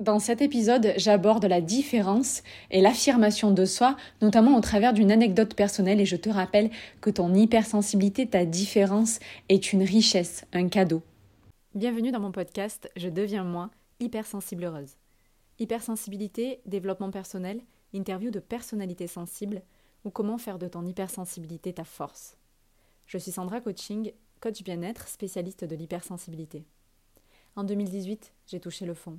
Dans cet épisode, j'aborde la différence et l'affirmation de soi, notamment au travers d'une anecdote personnelle et je te rappelle que ton hypersensibilité, ta différence est une richesse, un cadeau. Bienvenue dans mon podcast Je deviens moi, hypersensible heureuse. Hypersensibilité, développement personnel, interview de personnalités sensibles ou comment faire de ton hypersensibilité ta force. Je suis Sandra Coaching, coach bien-être, spécialiste de l'hypersensibilité. En 2018, j'ai touché le fond.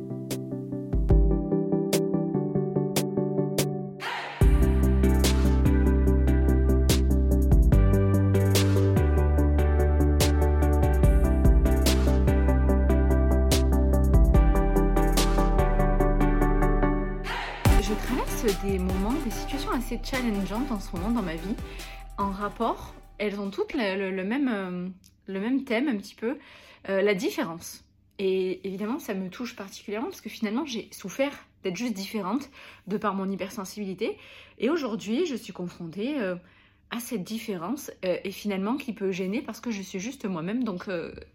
Challengeantes en ce moment dans ma vie, en rapport, elles ont toutes le, même, euh, le même thème un petit peu, euh, la différence. Et évidemment, ça me touche particulièrement parce que finalement, j'ai souffert d'être juste différente de par mon hypersensibilité. Et aujourd'hui, je suis confrontée euh, à cette différence et finalement qui peut gêner parce que je suis juste moi-même. Donc,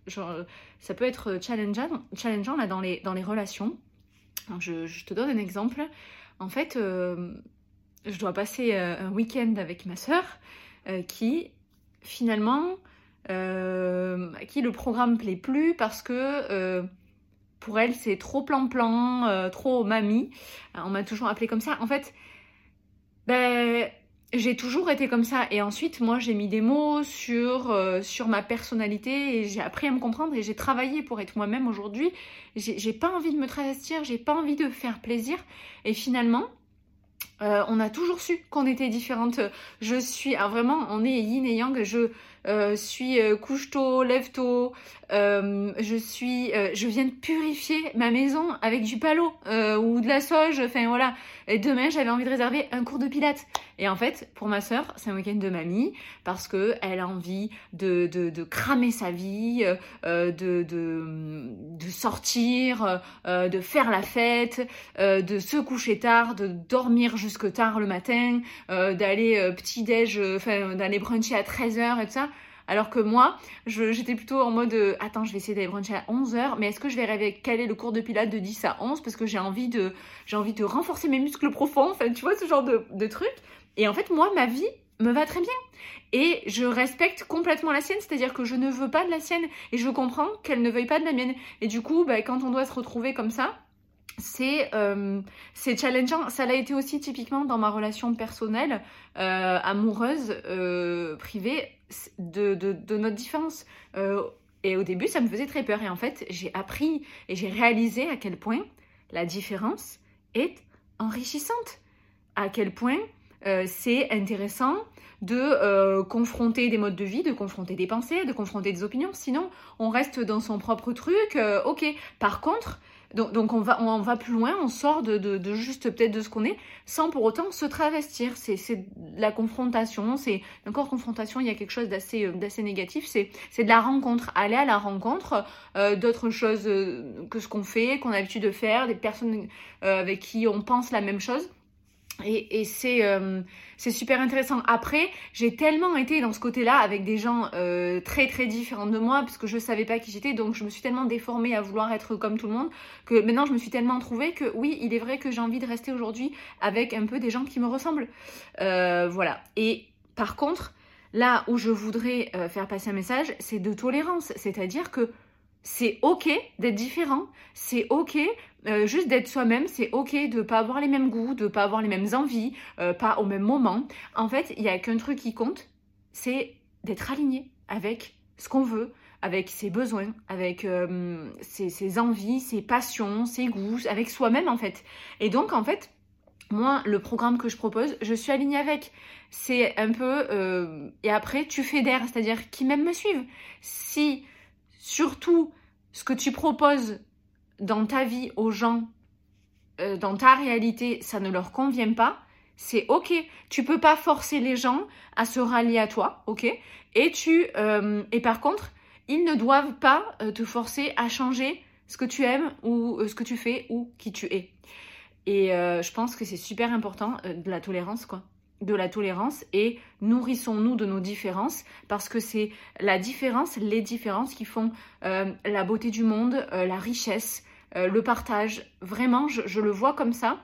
ça peut être challengeant, challengeant là, dans, les, dans les relations. je, te donne un exemple. En fait, je dois passer euh, un week-end avec ma sœur euh, qui, finalement, qui le programme plaît plus parce que pour elle, c'est trop plan-plan, trop mamie. On m'a toujours appelé comme ça. En fait, ben, j'ai toujours été comme ça. Et ensuite, moi, j'ai mis des mots sur, sur ma personnalité et j'ai appris à me comprendre et j'ai travaillé pour être moi-même aujourd'hui. J'ai pas envie de me travestir, j'ai pas envie de faire plaisir. Et finalement, euh, on a toujours su qu'on était différentes. Je suis, ah, vraiment, on est yin et yang. Je euh, suis euh, couche tôt, lève tôt. je suis, je viens de purifier ma maison avec du palo ou de la sauge. Enfin voilà. Et demain, j'avais envie de réserver un cours de pilates. Et en fait, pour ma sœur, c'est un week-end de mamie parce que elle a envie de, de, cramer sa vie, de, de, de sortir, de faire la fête, de se coucher tard, de dormir jusque tard le matin, euh, d'aller euh, petit-déj, euh, enfin d'aller bruncher à 13h et tout ça. Alors que moi, j'étais plutôt en mode attends, je vais essayer d'aller bruncher à 11h, mais est-ce que je vais rêver caler le cours de pilates de 10 à 11 parce que j'ai envie de j'ai envie de renforcer mes muscles profonds, enfin tu vois ce genre de, de truc. Et en fait, moi, ma vie me va très bien. Et je respecte complètement la sienne, c'est-à-dire que je ne veux pas de la sienne et je comprends qu'elle ne veuille pas de la mienne. Et du coup, bah, quand on doit se retrouver comme ça, euh, c'est challengeant. Ça l'a été aussi typiquement dans ma relation personnelle, euh, amoureuse, euh, privée, de, de, notre différence. et au début, ça me faisait très peur. Et en fait, j'ai appris et j'ai réalisé à quel point la différence est enrichissante. À quel point c'est intéressant de confronter des modes de vie, de confronter des pensées, de confronter des opinions. Sinon, on reste dans son propre truc. ok. Par contre, donc, on, va, plus loin, on sort de, juste peut-être de ce qu'on est, sans pour autant se travestir. C'est la confrontation, c'est encore confrontation, il y a quelque chose d'assez euh, négatif, c'est de la rencontre, aller à la rencontre euh, d'autres choses euh, que ce qu'on fait, qu'on a l'habitude de faire, des personnes avec qui on pense la même chose. Et, euh, c'est super intéressant. Après, j'ai tellement été dans ce côté-là avec des gens euh, très très différents de moi parce que je savais pas qui j'étais, donc je me suis tellement déformée à vouloir être comme tout le monde que maintenant je me suis tellement trouvée que oui, il est vrai que j'ai envie de rester aujourd'hui avec un peu des gens qui me ressemblent. Euh, voilà. Et par contre, là où je voudrais faire passer un message, c'est de tolérance, c'est-à-dire que c'est ok d'être différent, c'est ok euh, juste d'être soi-même, c'est ok de pas avoir les mêmes goûts, de pas avoir les mêmes envies, euh, pas au même moment. En fait, il y a qu'un truc qui compte, c'est d'être aligné avec ce qu'on veut, avec ses besoins, avec euh, ses, envies, ses passions, ses goûts, avec soi-même en fait. Et donc en fait, moi, le programme que je propose, je suis alignée avec. C'est un peu... et après, tu fédères, c'est-à-dire qui même me suivent. Si surtout ce que tu proposes dans ta vie aux gens, euh, dans ta réalité, ça ne leur convient pas, C'est ok. Tu peux pas forcer les gens à se rallier à toi, ok Et tu euh, et par contre, ils ne doivent pas euh, te forcer à changer ce que tu aimes ou ce que tu fais ou qui tu es. Et je pense que c'est super important de la tolérance, quoi de la tolérance et nourrissons-nous de nos différences parce que c'est la différence, les différences qui font la beauté du monde, la richesse, le partage. Vraiment, je, le vois comme ça.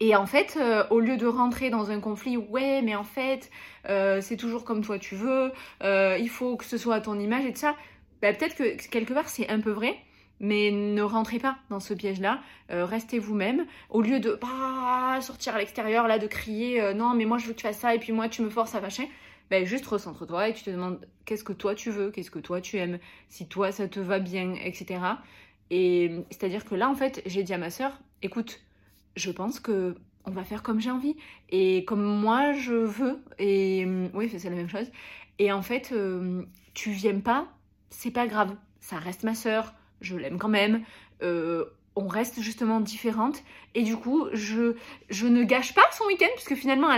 Et en fait, euh, au lieu de rentrer dans un conflit, ouais, mais en fait, euh, c'est toujours comme toi tu veux, euh, il faut que ce soit à ton image et tout ça, bah, peut-être que quelque part c'est un peu vrai, mais ne rentrez pas dans ce piège-là, restez vous-même, au lieu de bah, sortir à l'extérieur, là, de crier, non, mais moi je veux que tu fasses ça, et puis moi tu me forces à machin, bah, juste recentre-toi et tu te demandes qu'est-ce que toi tu veux, qu'est-ce que toi tu aimes, si toi ça te va bien, etc. Et c'est-à-dire que là, en fait, j'ai dit à ma sœur, écoute, je pense que on va faire comme j'ai envie et comme moi je veux. Et euh, oui, c'est la même chose. Et en fait, euh, tu viens pas, c'est pas grave. Ça reste ma sœur, je l'aime quand même. Euh, on reste justement différentes et du coup je, ne gâche pas son week-end puisque finalement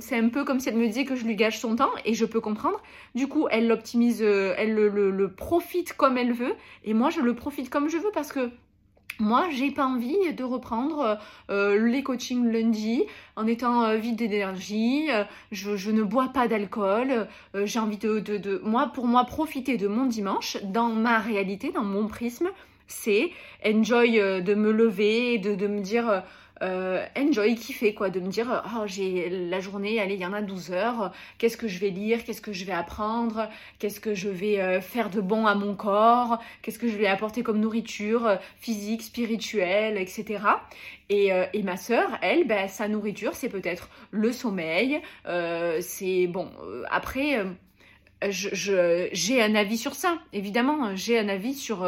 c'est un peu comme si elle me disait que je lui gâche son temps et je peux comprendre du coup elle l'optimise elle le, profite comme elle veut et moi je le profite comme je veux parce que moi, j'ai pas envie de reprendre euh, les coachings lundi en étant euh, vide d'énergie. Euh, je, ne bois pas d'alcool. j'ai envie de, de, moi, pour moi, profiter de mon dimanche dans ma réalité, dans mon prisme. C'est enjoy de me lever, de, de me dire euh, enjoy, kiffer, quoi, de me dire, oh, j'ai la journée, allez, il y en a 12 heures, qu'est-ce que je vais lire, qu'est-ce que je vais apprendre, qu'est-ce que je vais euh, faire de bon à mon corps, qu'est-ce que je vais apporter comme nourriture euh, physique, spirituelle, etc. Et, et ma sœur, elle, ben, sa nourriture, c'est peut-être le sommeil, c'est bon, après, j'ai un avis sur ça, évidemment, j'ai un avis sur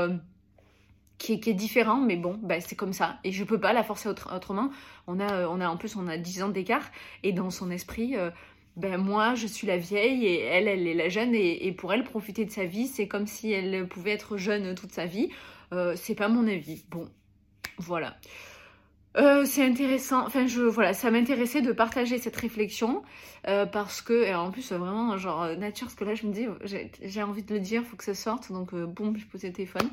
qui est, différent, mais bon, bah, c'est comme ça. Et je peux pas la forcer autrement. On a, euh, on a, en plus, on a 10 ans d'écart. Et dans son esprit, euh, ben moi, je suis la vieille et elle, elle est la jeune. Et, pour elle, profiter de sa vie, c'est comme si elle pouvait être jeune toute sa vie. Euh, c'est pas mon avis. Bon, voilà. c'est intéressant, enfin je voilà, ça m'intéressait de partager cette réflexion parce que en plus vraiment genre nature, parce que là je me dis j'ai envie de le dire, faut que ça sorte, donc bon je pose le téléphone.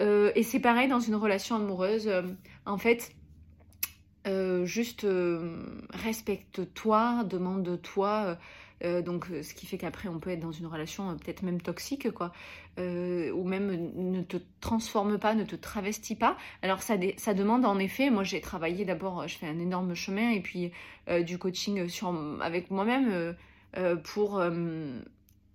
Euh, et c'est pareil dans une relation amoureuse. Euh, en fait, euh, juste respecte-toi, demande-toi. donc, ce qui fait qu'après, on peut être dans une relation peut-être même toxique, quoi. ou même ne te transforme pas, ne te travestis pas. Alors, ça, demande en effet, moi j'ai travaillé d'abord, je fais un énorme chemin, et puis du coaching avec moi-même pour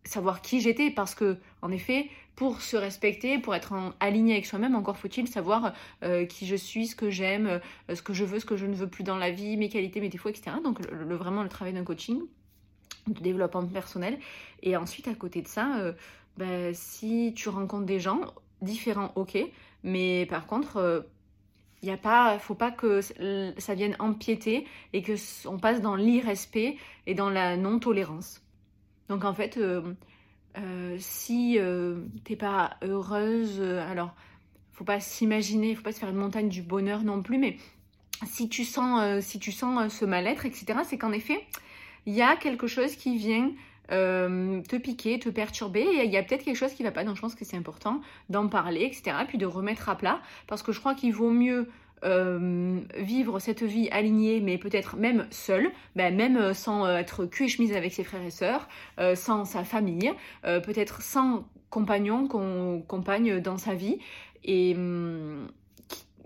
savoir qui j'étais parce que en effet pour se respecter pour être aligné avec soi-même. Encore faut-il savoir euh, qui je suis ce que j'aime euh, ce que je veux ce que je ne veux plus dans la vie mes qualités mes défauts etc donc vraiment le travail d'un coaching de développement personnel. Et ensuite à côté de ça euh, bah, si tu rencontres des gens différents ok. Mais par contre il a pas faut pas que ça vienne empiéter et que on passe dans l'irrespect et dans la non tolérance donc en fait, euh, euh, si euh, t'es pas heureuse, alors faut pas s'imaginer, faut pas se faire une montagne du bonheur non plus, mais si tu sens, si tu sens ce mal-être, etc., c'est qu'en effet, il y a quelque chose qui vient te piquer, te perturber, et il y a peut-être quelque chose qui va pas, donc je pense que c'est important d'en parler, etc., puis de remettre à plat, parce que je crois qu'il vaut mieux euh, vivre cette vie alignée, mais peut-être même seule, ben même euh, sans euh, être cul et chemise avec ses frères et sœurs, sans sa famille, peut-être sans compagnon, qu'on compagne dans sa vie, et hum,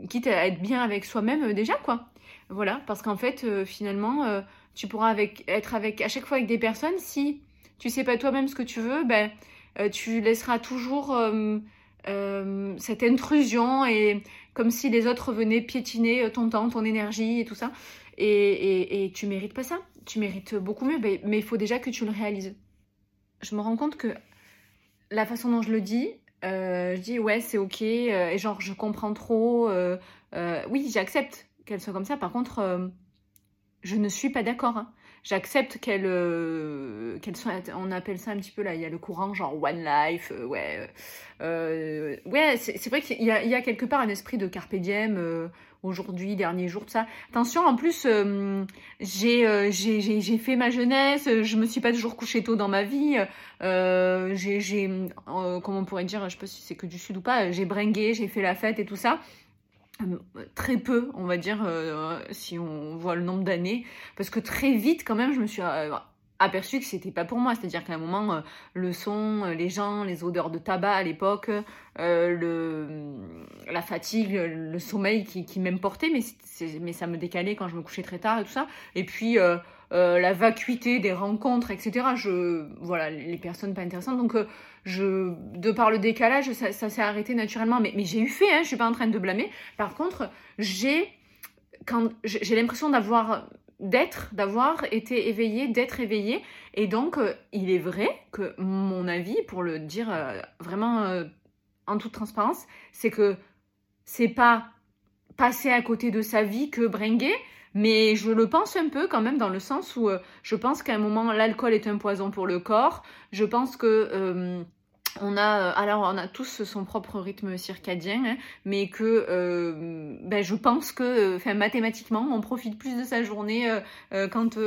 quitte à être bien avec soi-même déjà, quoi. Voilà, parce qu'en fait, finalement, tu pourras avec, être avec, à chaque fois avec des personnes, si tu sais pas toi-même ce que tu veux, ben, tu laisseras toujours cette intrusion et comme si les autres venaient piétiner ton temps, ton énergie et tout ça. Et, et, tu mérites pas ça. Tu mérites beaucoup mieux, mais il faut déjà que tu le réalises. Je me rends compte que la façon dont je le dis, euh, je dis ouais c'est ok, euh, et genre je comprends trop. Euh, oui, j'accepte qu'elle soit comme ça. Par contre, je ne suis pas d'accord. Hein j'accepte qu'elle euh, qu'elle soit on appelle ça un petit peu là il y a le courant genre one life euh, ouais euh, ouais c'est vrai qu'il y, y, a quelque part un esprit de carpe diem aujourd'hui, dernier jour, tout ça. Attention, en plus, euh, j'ai, j'ai, fait ma jeunesse, je me suis pas toujours couchée tôt dans ma vie. j'ai comment on pourrait dire, je sais pas si c'est que du sud ou pas, j'ai bringué, j'ai fait la fête et tout ça très peu, on va dire, si on voit le nombre d'années, parce que très vite, quand même, je me suis aperçu que c'était pas pour moi. C'est-à-dire qu'à un moment, euh, le son, euh, les gens, les odeurs de tabac à l'époque, euh, le, la fatigue, le sommeil qui, qui mais ça me décalait quand je me couchais très tard et tout ça. Et puis la vacuité des rencontres, etc. Je, voilà, les personnes pas intéressantes. Donc, je, de par le décalage, ça, s'est arrêté naturellement. Mais, j'ai eu fait, hein, je suis pas en train de blâmer. Par contre, j'ai quand j'ai l'impression d'avoir d'être, d'avoir été éveillé, d'être éveillé. Et donc, euh, il est vrai que mon avis, pour le dire euh, vraiment euh, en toute transparence, c'est que c'est pas passer à côté de sa vie que bringuer, mais je le pense un peu quand même dans le sens où je pense qu'à un moment, l'alcool est un poison pour le corps. Je pense que on a, euh, alors on a tous son propre rythme circadien, hein, mais que euh, ben, je pense que, euh, mathématiquement, on profite plus de sa journée quand,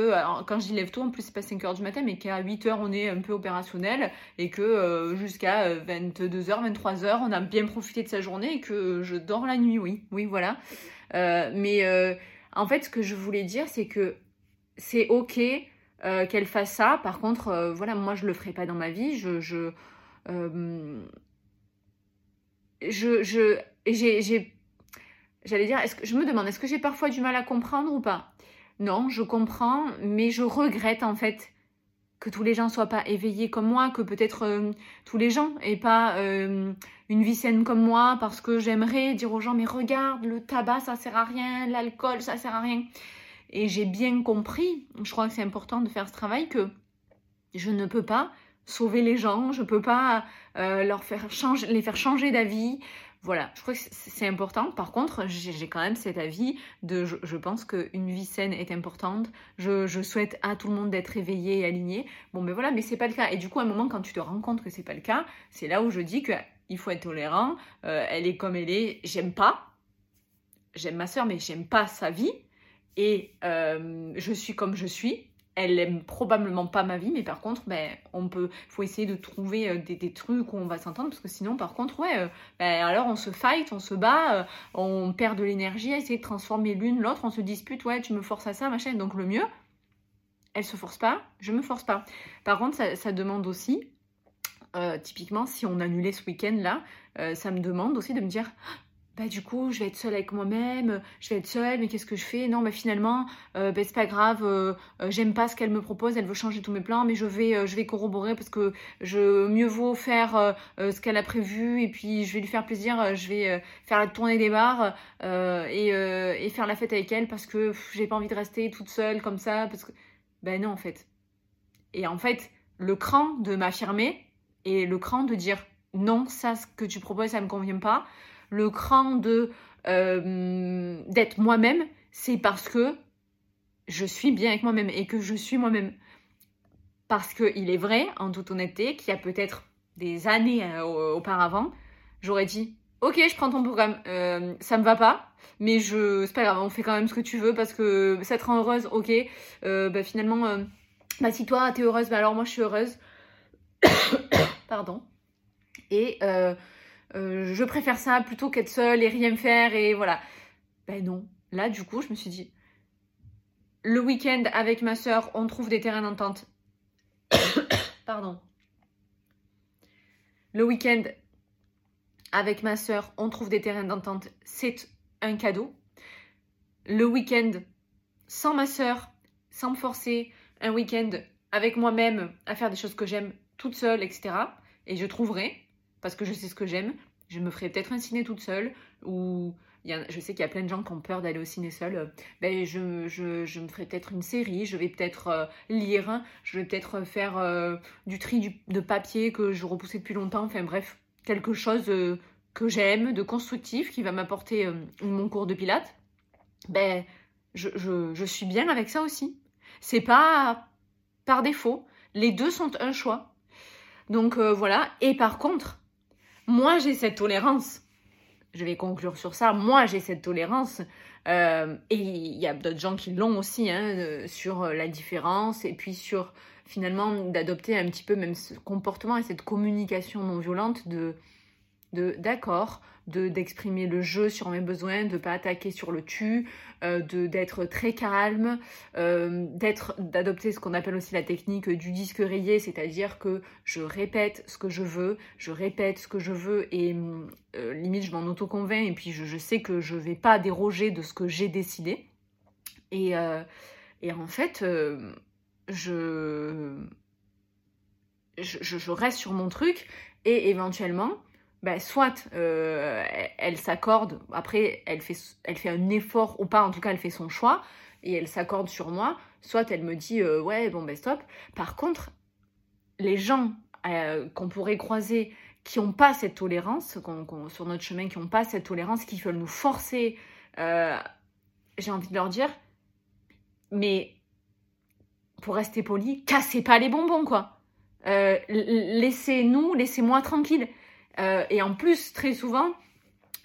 quand j'y lève tôt, en plus c'est pas 5 heures du matin, mais qu'à 8 heures on est un peu opérationnel et que jusqu'à 22h, 23h on a bien profité de sa journée et que je dors la nuit, oui, oui voilà. mais en fait ce que je voulais dire c'est que c'est ok qu'elle fasse ça, par contre voilà moi je le ferai pas dans ma vie, je, je, j'ai, j'allais dire, est-ce que je me demande, est-ce que j'ai parfois du mal à comprendre ou pas? Non, je comprends, mais je regrette en fait que tous les gens soient pas éveillés comme moi, que peut-être euh, tous les gens aient pas euh, une vie saine comme moi, parce que j'aimerais dire aux gens, mais regarde, le tabac ça sert à rien, l'alcool ça sert à rien. Et j'ai bien compris, je crois que c'est important de faire ce travail, que je ne peux pas sauver les gens, je peux pas euh, leur faire changer, les faire changer d'avis. Voilà, je crois que c'est important. Par contre, j'ai quand même cet avis de je, pense qu'une vie saine est importante. Je, souhaite à tout le monde d'être éveillé et aligné. Bon, mais voilà, mais c'est pas le cas. Et du coup, à un moment, quand tu te rends compte que c'est pas le cas, c'est là où je dis qu'il faut être tolérant. Euh, elle est comme elle est. J'aime pas. J'aime ma soeur, mais j'aime pas sa vie. Et euh, je suis comme je suis elle aime probablement pas ma vie, mais par contre, ben, on peut, faut essayer de trouver euh, des, trucs où on va s'entendre, parce que sinon, par contre, ouais, euh, ben, alors on se fight, on se bat, euh, on perd de l'énergie à essayer de transformer l'une l'autre, on se dispute, ouais, tu me forces à ça, machin. Donc le mieux, elle se force pas, je me force pas. Par contre, ça, demande aussi, typiquement, si on annulait ce week-end là, ça me demande aussi de me dire bah du coup je vais être seule avec moi-même, je vais être seule, mais qu'est-ce que je fais? Non, mais finalement, euh, bah, c'est pas grave, euh, euh, j'aime pas ce qu'elle me propose, elle veut changer tous mes plans, mais je vais, je vais corroborer parce que je mieux vaut faire ce qu'elle a prévu et puis je vais lui faire plaisir, je vais faire la tournée des bars et, et, faire la fête avec elle parce que j'ai pas envie de rester toute seule comme ça, parce que ben non en fait. Et en fait, le cran de m'affirmer et le cran de dire non, ça ce que tu proposes, ça me convient pas le cran de euh, d'être moi-même, c'est parce que je suis bien avec moi-même et que je suis moi-même. Parce qu'il est vrai, en toute honnêteté, qu'il y a peut-être des années euh, auparavant, j'aurais dit Ok, je prends ton programme, euh, ça me va pas, mais je c'est pas grave, on fait quand même ce que tu veux parce que ça te rend heureuse, ok. bah finalement, bah si toi t'es heureuse, bah alors moi je suis heureuse. Pardon. Et euh, je préfère ça plutôt qu'être seule et rien faire et voilà. Ben non. Là, du coup, je me suis dit, le week-end avec ma soeur, on trouve des terrains d'entente. Pardon. Le week-end avec ma soeur, on trouve des terrains d'entente. C'est un cadeau. Le week-end sans ma soeur, sans me forcer, un week-end avec moi-même à faire des choses que j'aime toute seule, etc. Et je trouverai parce que je sais ce que j'aime. Je me ferai peut-être un ciné toute seule ou je sais qu'il y a plein de gens qui ont peur d'aller au ciné seul. Ben, je, je, me ferai peut-être une série, je vais peut-être euh, lire, je vais peut-être faire euh, du tri de papier que je repoussais depuis longtemps. Enfin bref, quelque chose euh, que j'aime, de constructif, qui va m'apporter mon cours de pilates. Ben, je, je suis bien avec ça aussi. C'est pas par défaut. Les deux sont un choix. Donc voilà. Et par contre, moi, j'ai cette tolérance. je vais conclure sur ça. Moi, j'ai cette tolérance. Euh, et il y a d'autres gens qui l'ont aussi, hein, euh, sur la différence et puis sur finalement d'adopter un petit peu même ce comportement et cette communication non violente de d'accord, d'exprimer le jeu sur mes besoins, de pas attaquer sur le tu, euh, d'être très calme, euh, d'être d'adopter ce qu'on appelle aussi la technique du disque rayé, c'est-à-dire que je répète ce que je veux, je répète ce que je veux et euh, limite je m'en auto-convainc et puis je, je, sais que je vais pas déroger de ce que j'ai décidé. Et, et en fait, je, je, je reste sur mon truc et éventuellement bah, soit euh, elle, s'accorde, après elle fait, elle fait un effort ou pas, en tout cas elle fait son choix, et elle s'accorde sur moi, soit elle me dit euh, ouais bon ben stop. Par contre, les gens euh, qu'on pourrait croiser qui n'ont pas cette tolérance, sur notre chemin, qui n'ont pas cette tolérance, qui veulent nous forcer, j'ai envie de leur dire, mais pour rester poli, cassez pas les bonbons quoi. laissez-nous, laissez-moi tranquille. Euh, et en plus, très souvent,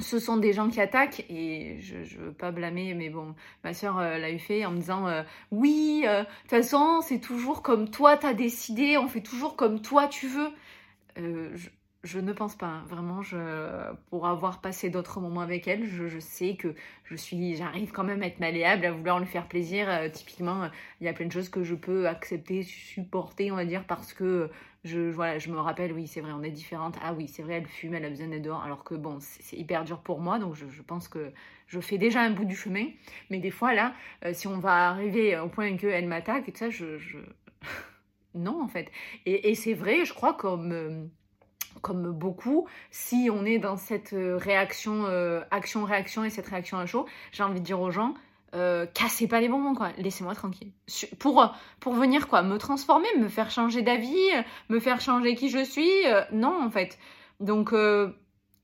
ce sont des gens qui attaquent, et je ne veux pas blâmer, mais bon, ma soeur euh, l'a eu fait en me disant euh, Oui, de toute façon, c'est toujours comme toi, t'as décidé, on fait toujours comme toi, tu veux. Je, ne pense pas, hein. vraiment, pour avoir passé d'autres moments avec elle, je, je, sais que je suis, j'arrive quand même à être malléable, à vouloir lui faire plaisir. typiquement, il y a plein de choses que je peux accepter, supporter, on va dire, parce que je, je me rappelle, oui, c'est vrai, on est différentes. Ah oui, c'est vrai, elle fume, elle a besoin d'être dehors. Alors que bon, c'est hyper dur pour moi, donc je, pense que je fais déjà un bout du chemin. Mais des fois, là, euh, si on va arriver au point qu'elle m'attaque et tout ça, je. je... non, en fait. Et, et c'est vrai, je crois, comme. Euh, comme beaucoup, si on est dans cette euh, réaction, action-réaction et cette réaction à chaud, j'ai envie de dire aux gens, euh, cassez pas les bonbons quoi, laissez-moi tranquille. Pour, pour venir quoi, me transformer, me faire changer d'avis, me faire changer qui je suis, euh, non en fait. Donc euh,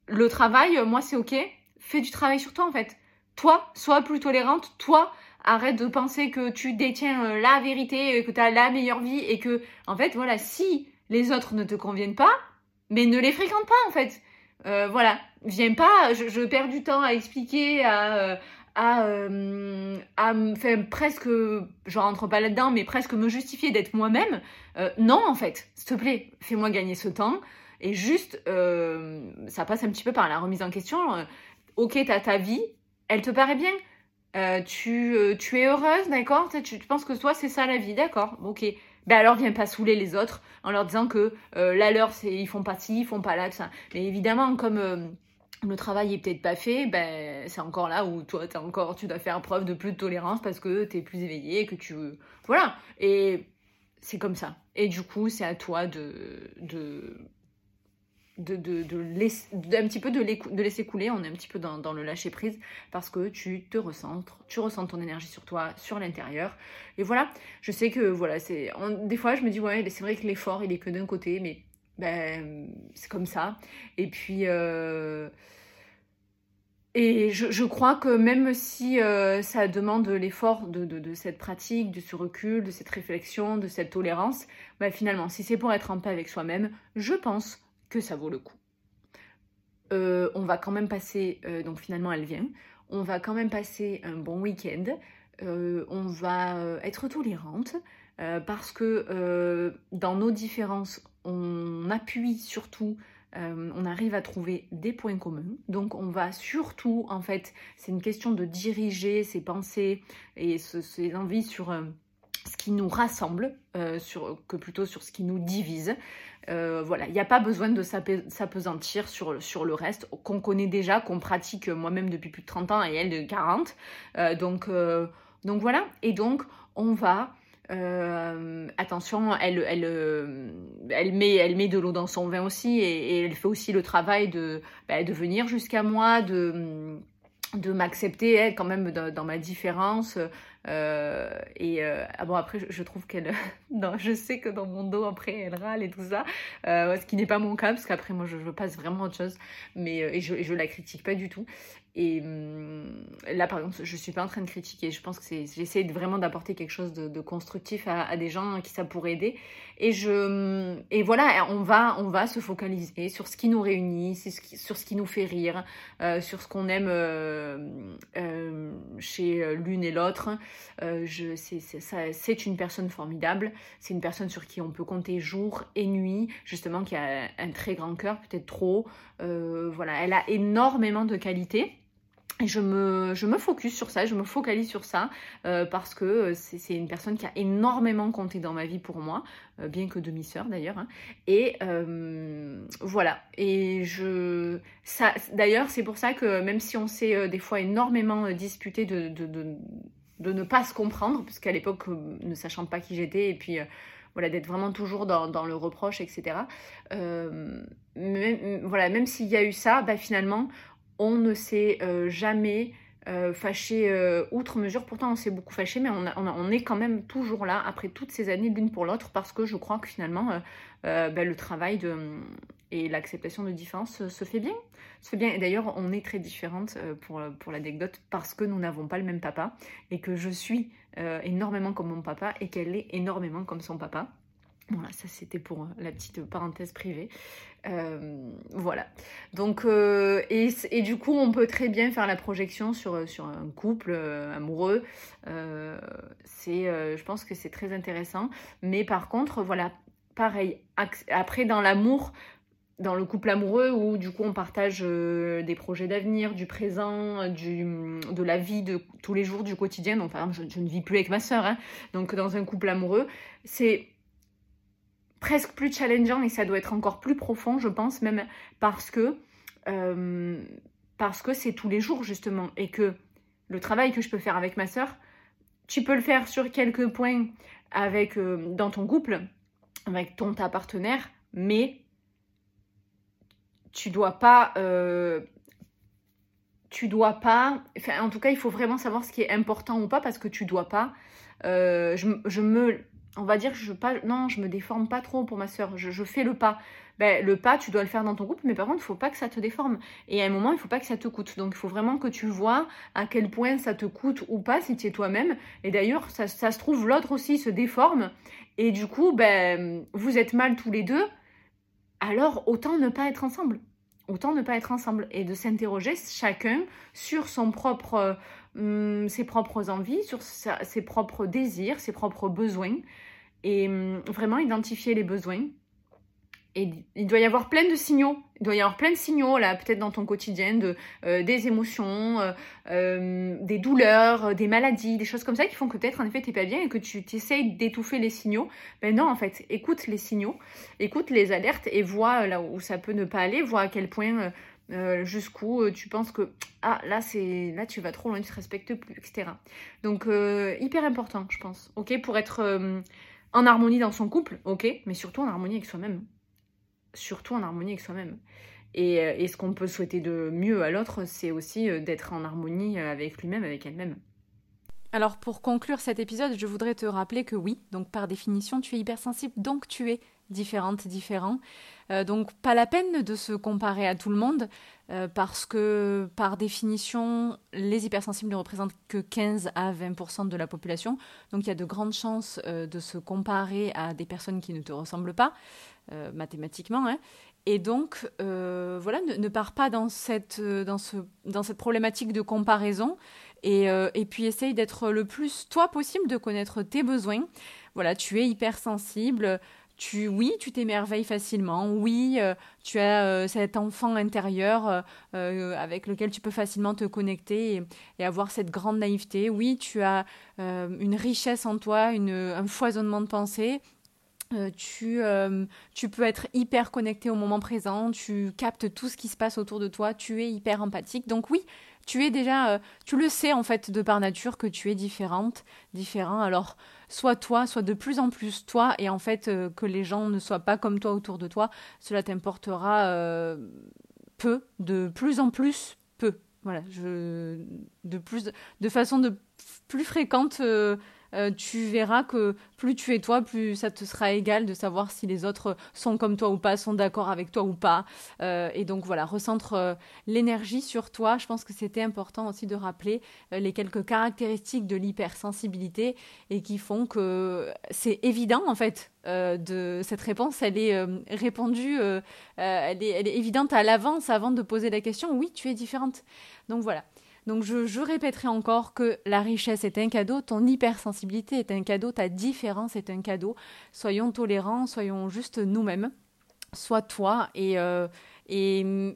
le travail, moi c'est ok, fais du travail sur toi en fait. Toi, sois plus tolérante, toi, arrête de penser que tu détiens la vérité, que tu as la meilleure vie et que, en fait, voilà, si les autres ne te conviennent pas, mais ne les fréquente pas en fait. voilà, viens pas, je, je, perds du temps à expliquer, à, à, euh, à presque, je rentre pas là-dedans, mais presque me justifier d'être moi-même. Euh, non, en fait, s'il te plaît, fais-moi gagner ce temps. Et juste, euh, ça passe un petit peu par la remise en question. ok, t'as ta vie, elle te paraît bien. tu, tu es heureuse, d'accord? Tu, penses que toi, c'est ça la vie, d'accord? Ok. Ben alors, viens pas saouler les autres en leur disant que la leur, ils font pas ci, ils font pas là, tout ça. Mais évidemment, comme le travail est peut-être pas fait, ben c'est encore là où toi t'as encore tu dois faire preuve de plus de tolérance parce que t'es plus éveillé, que tu voilà et c'est comme ça. Et du coup c'est à toi de de de, de, laisser, un petit peu de, de laisser couler, on est un petit peu dans, dans, le lâcher prise parce que tu te recentres, tu ressens ton énergie sur toi, sur l'intérieur. Et voilà, je sais que voilà, c'est des fois je me dis ouais, c'est vrai que l'effort il est que d'un côté, mais ben, c'est comme ça. Et puis, euh, et je, je, crois que même si euh, ça demande l'effort de, de, cette pratique, de ce recul, de cette réflexion, de cette tolérance, ben finalement, si c'est pour être en paix avec soi-même, je pense que ça vaut le coup. Euh, on va quand même passer, donc finalement elle vient, on va quand même passer un bon week-end, on va être tolérante, parce que dans nos différences, on appuie surtout, euh, on arrive à trouver des points communs. Donc on va surtout, en fait, c'est une question de diriger ses pensées et ses envies sur euh, ce qui nous rassemble, euh, sur, que plutôt sur ce qui nous divise. voilà, il n'y a pas besoin de s'apesantir sur, sur le reste, qu'on connaît déjà, qu'on pratique moi-même depuis plus de 30 ans et elle de 40. donc, donc voilà, et donc on va euh, attention, elle, euh, met, de l'eau dans son vin aussi et, elle fait aussi le travail de, bah, venir jusqu'à moi, de, m'accepter quand même dans, ma différence, et ah bon, après, je, trouve qu'elle. je sais que dans mon dos, après, elle râle et tout ça. ce qui n'est pas mon cas, parce qu'après, moi, je, passe vraiment autre chose. Mais, et je, je la critique pas du tout. Et hum, là, par exemple, je suis pas en train de critiquer. Je pense que c'est, j'essaie vraiment d'apporter quelque chose de, constructif à, des gens qui ça pourrait aider. Et hum, voilà, on va, se focaliser sur ce qui nous réunit, sur ce qui nous fait rire, euh, sur ce qu'on aime euh, euh, chez l'une et l'autre. c'est, c'est une personne formidable. C'est une personne sur qui on peut compter jour et nuit, justement, qui a un très grand cœur, peut-être trop. voilà, elle a énormément de qualités. Et je me, je me focus sur ça, je me focalise sur ça euh, parce que euh, c'est une personne qui a énormément compté dans ma vie pour moi, euh, bien que demi-sœur d'ailleurs. Hein. Et voilà. Et je, d'ailleurs, c'est pour ça que même si on s'est des fois énormément disputé de, de, de, de, ne pas se comprendre, parce qu'à l'époque, ne sachant pas qui j'étais, et puis voilà, d'être vraiment toujours dans, dans, le reproche, etc. même, voilà, même s'il y a eu ça, bah, finalement, on ne s'est euh, jamais euh, fâché euh, outre mesure. Pourtant, on s'est beaucoup fâché, mais on, est quand même toujours là après toutes ces années l'une pour l'autre parce que je crois que finalement, ben, le travail de, et l'acceptation de différence se fait bien. Se bien. Et d'ailleurs, on est très différentes pour l'anecdote parce que nous n'avons pas le même papa et que je suis énormément comme mon papa et qu'elle est énormément comme son papa. Voilà, ça c'était pour la petite parenthèse privée. Euh, voilà. Donc, euh, et, et, du coup, on peut très bien faire la projection sur, sur un couple euh, amoureux. je pense que c'est très intéressant. Mais par contre, voilà, pareil. Après, dans l'amour, dans le couple amoureux où du coup on partage des projets d'avenir, du présent, du, de la vie de tous les jours, du quotidien. Donc, par exemple, je, ne vis plus avec ma soeur. Hein. Donc, dans un couple amoureux, c'est presque plus challengeant et ça doit être encore plus profond, je pense, même parce que euh, parce que c'est tous les jours justement et que le travail que je peux faire avec ma soeur, tu peux le faire sur quelques points avec euh, dans ton couple, avec ton ta partenaire, mais tu dois pas euh, tu dois pas en tout cas il faut vraiment savoir ce qui est important ou pas parce que tu dois pas je me on va dire que je pas non je me déforme pas trop pour ma soeur je, fais le pas. Ben, le pas tu dois le faire dans ton couple mais par contre il faut pas que ça te déforme. Et à un moment il faut pas que ça te coûte. Donc il faut vraiment que tu vois à quel point ça te coûte ou pas si tu es toi-même. Et d'ailleurs ça, se trouve l'autre aussi se déforme. Et du coup ben vous êtes mal tous les deux. Alors autant ne pas être ensemble. Autant ne pas être ensemble et de s'interroger chacun sur propre hum, ses propres envies sur ses propres désirs ses propres besoins et hum, vraiment identifier les besoins. Et il doit y avoir plein de signaux. Il doit y avoir plein de signaux, là, peut-être dans ton quotidien, de, euh, des émotions, euh, euh, des douleurs, des maladies, des choses comme ça qui font que peut-être, en effet, t'es pas bien et que tu t'essayes d'étouffer les signaux. Ben non, en fait, écoute les signaux, écoute les alertes et vois là où ça peut ne pas aller, vois à quel point, jusqu'où tu penses que, ah, là, c'est là, tu vas trop loin, tu te respectes plus, etc. Donc, hyper important, je pense, ok, pour être en harmonie dans son couple, ok, mais surtout en harmonie avec soi-même. Surtout en harmonie avec soi-même. Et, euh, ce qu'on peut souhaiter de mieux à l'autre, c'est aussi euh, d'être en harmonie euh, avec lui-même, avec elle-même. Alors pour conclure cet épisode, je voudrais te rappeler que oui, donc par définition, tu es hypersensible, donc tu es différente, différent. Euh, donc pas la peine de se comparer à tout le monde euh, parce que par définition, les hypersensibles ne représentent que 15 à 20% de la population. Donc il y a de grandes chances euh, de se comparer à des personnes qui ne te ressemblent pas mathématiquement. Hein. Et donc, voilà, ne, pars pas dans cette, dans, ce, dans cette problématique de comparaison et, et puis essaye d'être le plus toi possible, de connaître tes besoins. Voilà, tu es hypersensible, tu, oui, tu t'émerveilles facilement. Oui, euh, tu as euh, cet enfant intérieur euh, avec lequel tu peux facilement te connecter et, avoir cette grande naïveté. Oui, tu as une richesse en toi, un foisonnement de pensée. tu, tu peux être hyper connecté au moment présent, tu captes tout ce qui se passe autour de toi, tu es hyper empathique. Donc oui, tu es déjà, tu le sais en fait de par nature que tu es différente, différent. Alors soit toi, soit de plus en plus toi, et en fait euh, que les gens ne soient pas comme toi autour de toi, cela t'importera euh, peu, de plus en plus peu. voilà, je, de, plus, de façon de plus fréquente, euh, euh, tu verras que plus tu es toi, plus ça te sera égal de savoir si les autres sont comme toi ou pas, sont d'accord avec toi ou pas. Euh, et donc voilà, recentre l'énergie sur toi. Je pense que c'était important aussi de rappeler les quelques caractéristiques de l'hypersensibilité et qui font que c'est évident en fait. de cette réponse, elle est est, elle est évidente à l'avance avant de poser la question. Oui, tu es différente. Donc voilà. Donc je, répéterai encore que la richesse est un cadeau, ton hypersensibilité est un cadeau, ta différence est un cadeau. Soyons tolérants, soyons juste nous-mêmes. Sois toi et, euh, et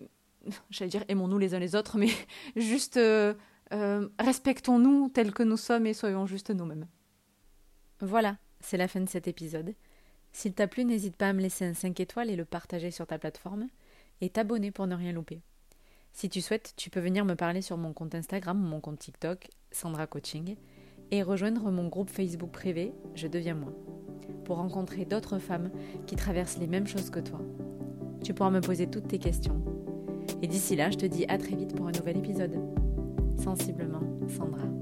j'allais dire aimons-nous les uns les autres, mais juste euh, euh, respectons-nous tels que nous sommes et soyons juste nous-mêmes. Voilà, c'est la fin de cet épisode. S'il t'a plu, n'hésite pas à me laisser un 5 étoiles et le partager sur ta plateforme et t'abonner pour ne rien louper. Si tu souhaites, tu peux venir me parler sur mon compte Instagram ou mon compte TikTok, Sandra Coaching, et rejoindre mon groupe Facebook privé Je deviens moi, pour rencontrer d'autres femmes qui traversent les mêmes choses que toi. Tu pourras me poser toutes tes questions. Et d'ici là, je te dis à très vite pour un nouvel épisode. Sensiblement, Sandra.